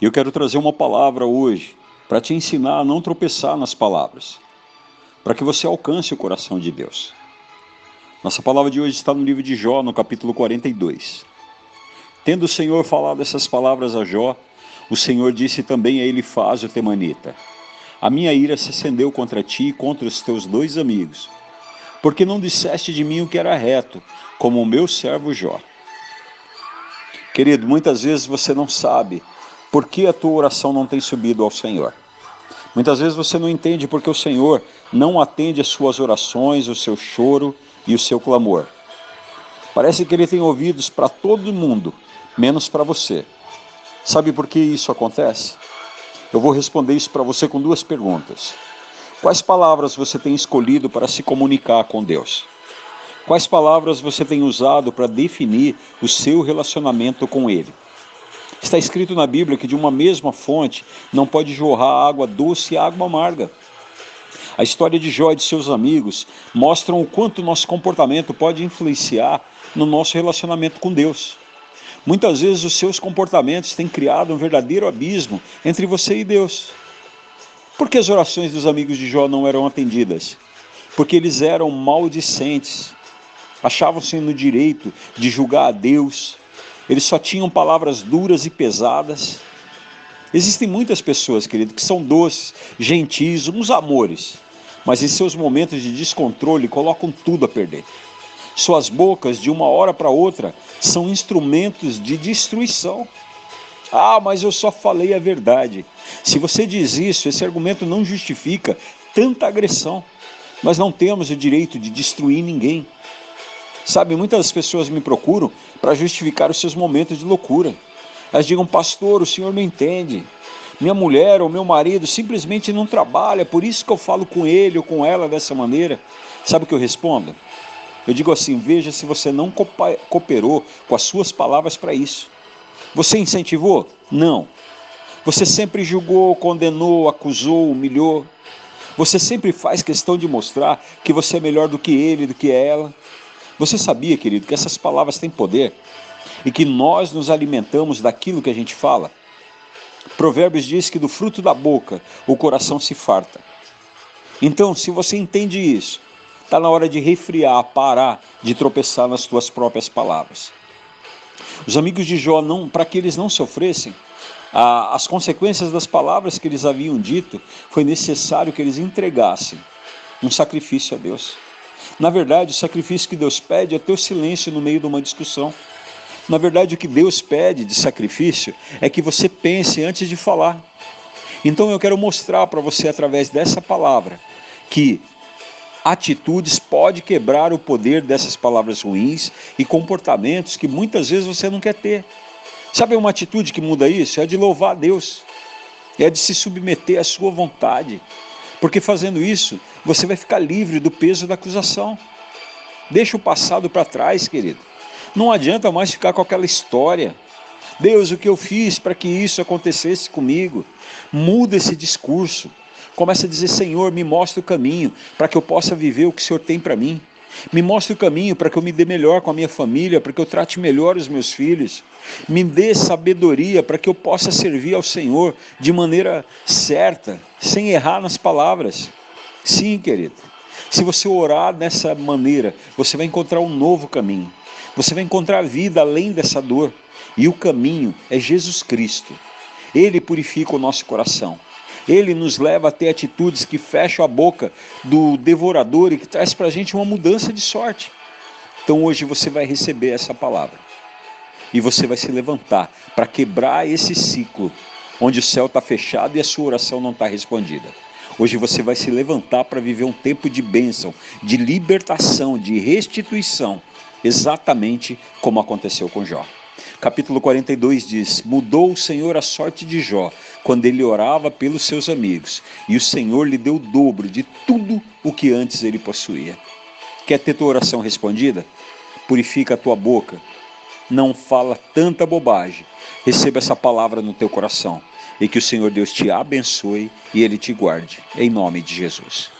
E eu quero trazer uma palavra hoje para te ensinar a não tropeçar nas palavras, para que você alcance o coração de Deus. Nossa palavra de hoje está no livro de Jó, no capítulo 42. Tendo o Senhor falado essas palavras a Jó, o Senhor disse também a ele faz o temanita: A minha ira se acendeu contra ti e contra os teus dois amigos, porque não disseste de mim o que era reto, como o meu servo Jó. Querido, muitas vezes você não sabe por que a tua oração não tem subido ao Senhor. Muitas vezes você não entende porque o Senhor não atende as suas orações, o seu choro e o seu clamor. Parece que ele tem ouvidos para todo mundo, menos para você. Sabe por que isso acontece? Eu vou responder isso para você com duas perguntas. Quais palavras você tem escolhido para se comunicar com Deus? Quais palavras você tem usado para definir o seu relacionamento com Ele? Está escrito na Bíblia que de uma mesma fonte não pode jorrar água doce e água amarga. A história de Jó e de seus amigos mostram o quanto nosso comportamento pode influenciar no nosso relacionamento com Deus. Muitas vezes os seus comportamentos têm criado um verdadeiro abismo entre você e Deus. Por que as orações dos amigos de Jó não eram atendidas? Porque eles eram maldicentes, achavam-se no direito de julgar a Deus, eles só tinham palavras duras e pesadas. Existem muitas pessoas, querido, que são doces, gentis, uns amores, mas em seus momentos de descontrole colocam tudo a perder. Suas bocas, de uma hora para outra, são instrumentos de destruição. Ah, mas eu só falei a verdade. Se você diz isso, esse argumento não justifica tanta agressão. Nós não temos o direito de destruir ninguém. Sabe, muitas pessoas me procuram para justificar os seus momentos de loucura. Elas digam, pastor, o senhor não entende. Minha mulher ou meu marido simplesmente não trabalha, por isso que eu falo com ele ou com ela dessa maneira. Sabe o que eu respondo? Eu digo assim: veja se você não cooperou com as suas palavras para isso. Você incentivou? Não. Você sempre julgou, condenou, acusou, humilhou. Você sempre faz questão de mostrar que você é melhor do que ele, do que ela. Você sabia, querido, que essas palavras têm poder e que nós nos alimentamos daquilo que a gente fala? Provérbios diz que do fruto da boca o coração se farta. Então, se você entende isso, está na hora de refriar, parar de tropeçar nas tuas próprias palavras. Os amigos de Jó, para que eles não sofressem as consequências das palavras que eles haviam dito, foi necessário que eles entregassem um sacrifício a Deus. Na verdade, o sacrifício que Deus pede é teu silêncio no meio de uma discussão. Na verdade, o que Deus pede de sacrifício é que você pense antes de falar. Então eu quero mostrar para você através dessa palavra que atitudes pode quebrar o poder dessas palavras ruins e comportamentos que muitas vezes você não quer ter. Sabe uma atitude que muda isso? É de louvar a Deus. É de se submeter à sua vontade. Porque fazendo isso, você vai ficar livre do peso da acusação. Deixa o passado para trás, querido. Não adianta mais ficar com aquela história. Deus, o que eu fiz para que isso acontecesse comigo? Muda esse discurso. Começa a dizer: Senhor, me mostra o caminho para que eu possa viver o que o Senhor tem para mim. Me mostre o caminho para que eu me dê melhor com a minha família, para que eu trate melhor os meus filhos. Me dê sabedoria para que eu possa servir ao Senhor de maneira certa, sem errar nas palavras. Sim, querido. Se você orar dessa maneira, você vai encontrar um novo caminho. Você vai encontrar vida além dessa dor. E o caminho é Jesus Cristo. Ele purifica o nosso coração. Ele nos leva a ter atitudes que fecham a boca do devorador e que traz para a gente uma mudança de sorte. Então hoje você vai receber essa palavra e você vai se levantar para quebrar esse ciclo onde o céu está fechado e a sua oração não está respondida. Hoje você vai se levantar para viver um tempo de bênção, de libertação, de restituição, exatamente como aconteceu com Jó. Capítulo 42 diz: Mudou o Senhor a sorte de Jó quando ele orava pelos seus amigos, e o Senhor lhe deu o dobro de tudo o que antes ele possuía. Quer ter tua oração respondida? Purifica a tua boca, não fala tanta bobagem. Receba essa palavra no teu coração e que o Senhor Deus te abençoe e ele te guarde. Em nome de Jesus.